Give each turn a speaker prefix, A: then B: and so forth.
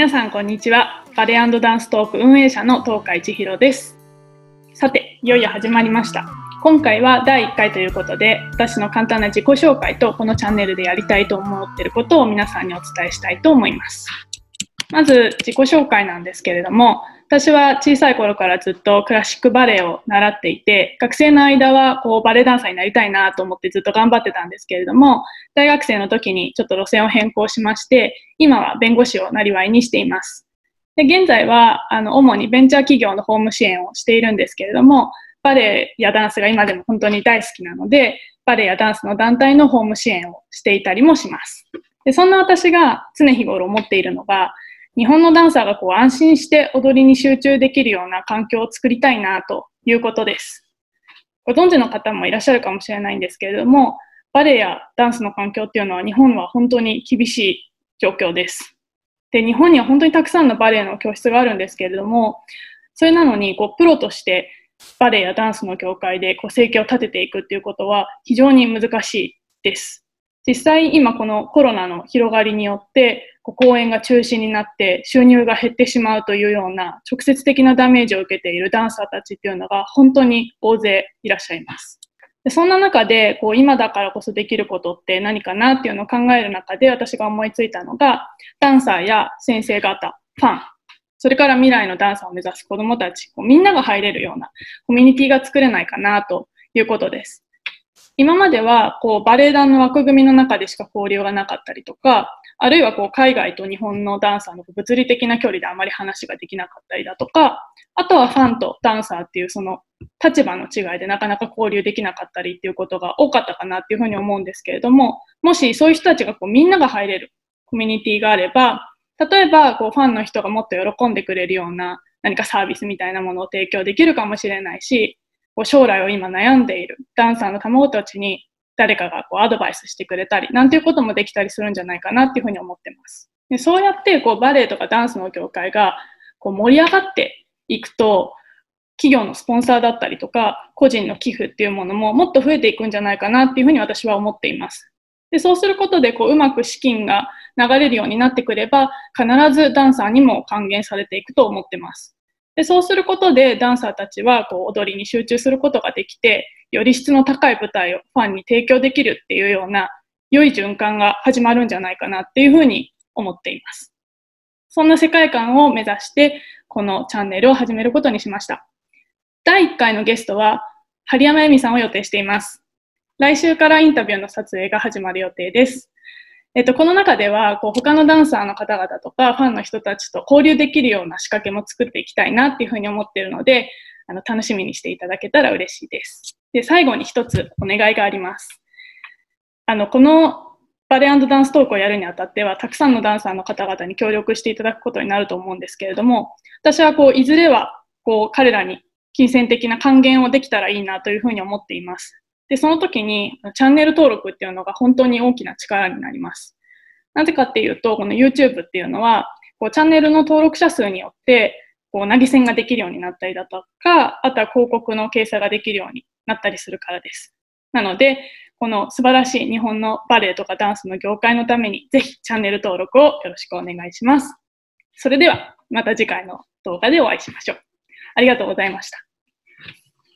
A: 皆さんこんにちは。バレエダンストーク運営者の東海千尋です。さていよいよ始まりました。今回は第1回ということで私の簡単な自己紹介とこのチャンネルでやりたいと思っていることを皆さんにお伝えしたいと思います。まず自己紹介なんですけれども私は小さい頃からずっとクラシックバレエを習っていて、学生の間はこうバレエダンサーになりたいなと思ってずっと頑張ってたんですけれども、大学生の時にちょっと路線を変更しまして、今は弁護士をなりわいにしています。で現在はあの主にベンチャー企業のホーム支援をしているんですけれども、バレエやダンスが今でも本当に大好きなので、バレエやダンスの団体のホーム支援をしていたりもします。でそんな私が常日頃思っているのが、日本のダンサーがこう安心して踊りに集中できるような環境を作りたいなということです。ご存知の方もいらっしゃるかもしれないんですけれども、バレエやダンスの環境っていうのは日本は本当に厳しい状況です。で、日本には本当にたくさんのバレエの教室があるんですけれども、それなのにこうプロとしてバレエやダンスの業界でこう生計を立てていくっていうことは非常に難しいです。実際今このコロナの広がりによって公演が中止になって収入が減ってしまうというような直接的なダメージを受けているダンサーたちっていうのが本当に大勢いらっしゃいます。でそんな中でこう今だからこそできることって何かなっていうのを考える中で私が思いついたのがダンサーや先生方、ファン、それから未来のダンサーを目指す子どもたち、こうみんなが入れるようなコミュニティが作れないかなということです。今まではこうバレエ団の枠組みの中でしか交流がなかったりとか、あるいはこう海外と日本のダンサーの物理的な距離であまり話ができなかったりだとか、あとはファンとダンサーっていうその立場の違いでなかなか交流できなかったりっていうことが多かったかなっていうふうに思うんですけれども、もしそういう人たちがこうみんなが入れるコミュニティがあれば、例えばこうファンの人がもっと喜んでくれるような何かサービスみたいなものを提供できるかもしれないし、こう将来を今悩んでいるダンサーの卵たちに誰かがこうアドバイスしてくれたり、なんていうこともできたりするんじゃないかなっていうふうに思ってます。でそうやってこうバレエとかダンスの業界がこう盛り上がっていくと、企業のスポンサーだったりとか、個人の寄付っていうものももっと増えていくんじゃないかなっていうふうに私は思っています。でそうすることでこううまく資金が流れるようになってくれば、必ずダンサーにも還元されていくと思ってます。でそうすることでダンサーたちはこう踊りに集中することができて、より質の高い舞台をファンに提供できるっていうような良い循環が始まるんじゃないかなっていうふうに思っています。そんな世界観を目指してこのチャンネルを始めることにしました。第1回のゲストは針山恵美さんを予定しています。来週からインタビューの撮影が始まる予定です。えっと、この中では、こう、他のダンサーの方々とか、ファンの人たちと交流できるような仕掛けも作っていきたいなっていうふうに思っているので、あの、楽しみにしていただけたら嬉しいです。で、最後に一つお願いがあります。あの、このバレエダンストークをやるにあたっては、たくさんのダンサーの方々に協力していただくことになると思うんですけれども、私はこう、いずれは、こう、彼らに金銭的な還元をできたらいいなというふうに思っています。で、その時にチャンネル登録っていうのが本当に大きな力になります。なぜかっていうと、この YouTube っていうのは、こうチャンネルの登録者数によって、こう投げ銭ができるようになったりだとか、あとは広告の掲載ができるようになったりするからです。なので、この素晴らしい日本のバレエとかダンスの業界のために、ぜひチャンネル登録をよろしくお願いします。それでは、また次回の動画でお会いしましょう。ありがとうございました。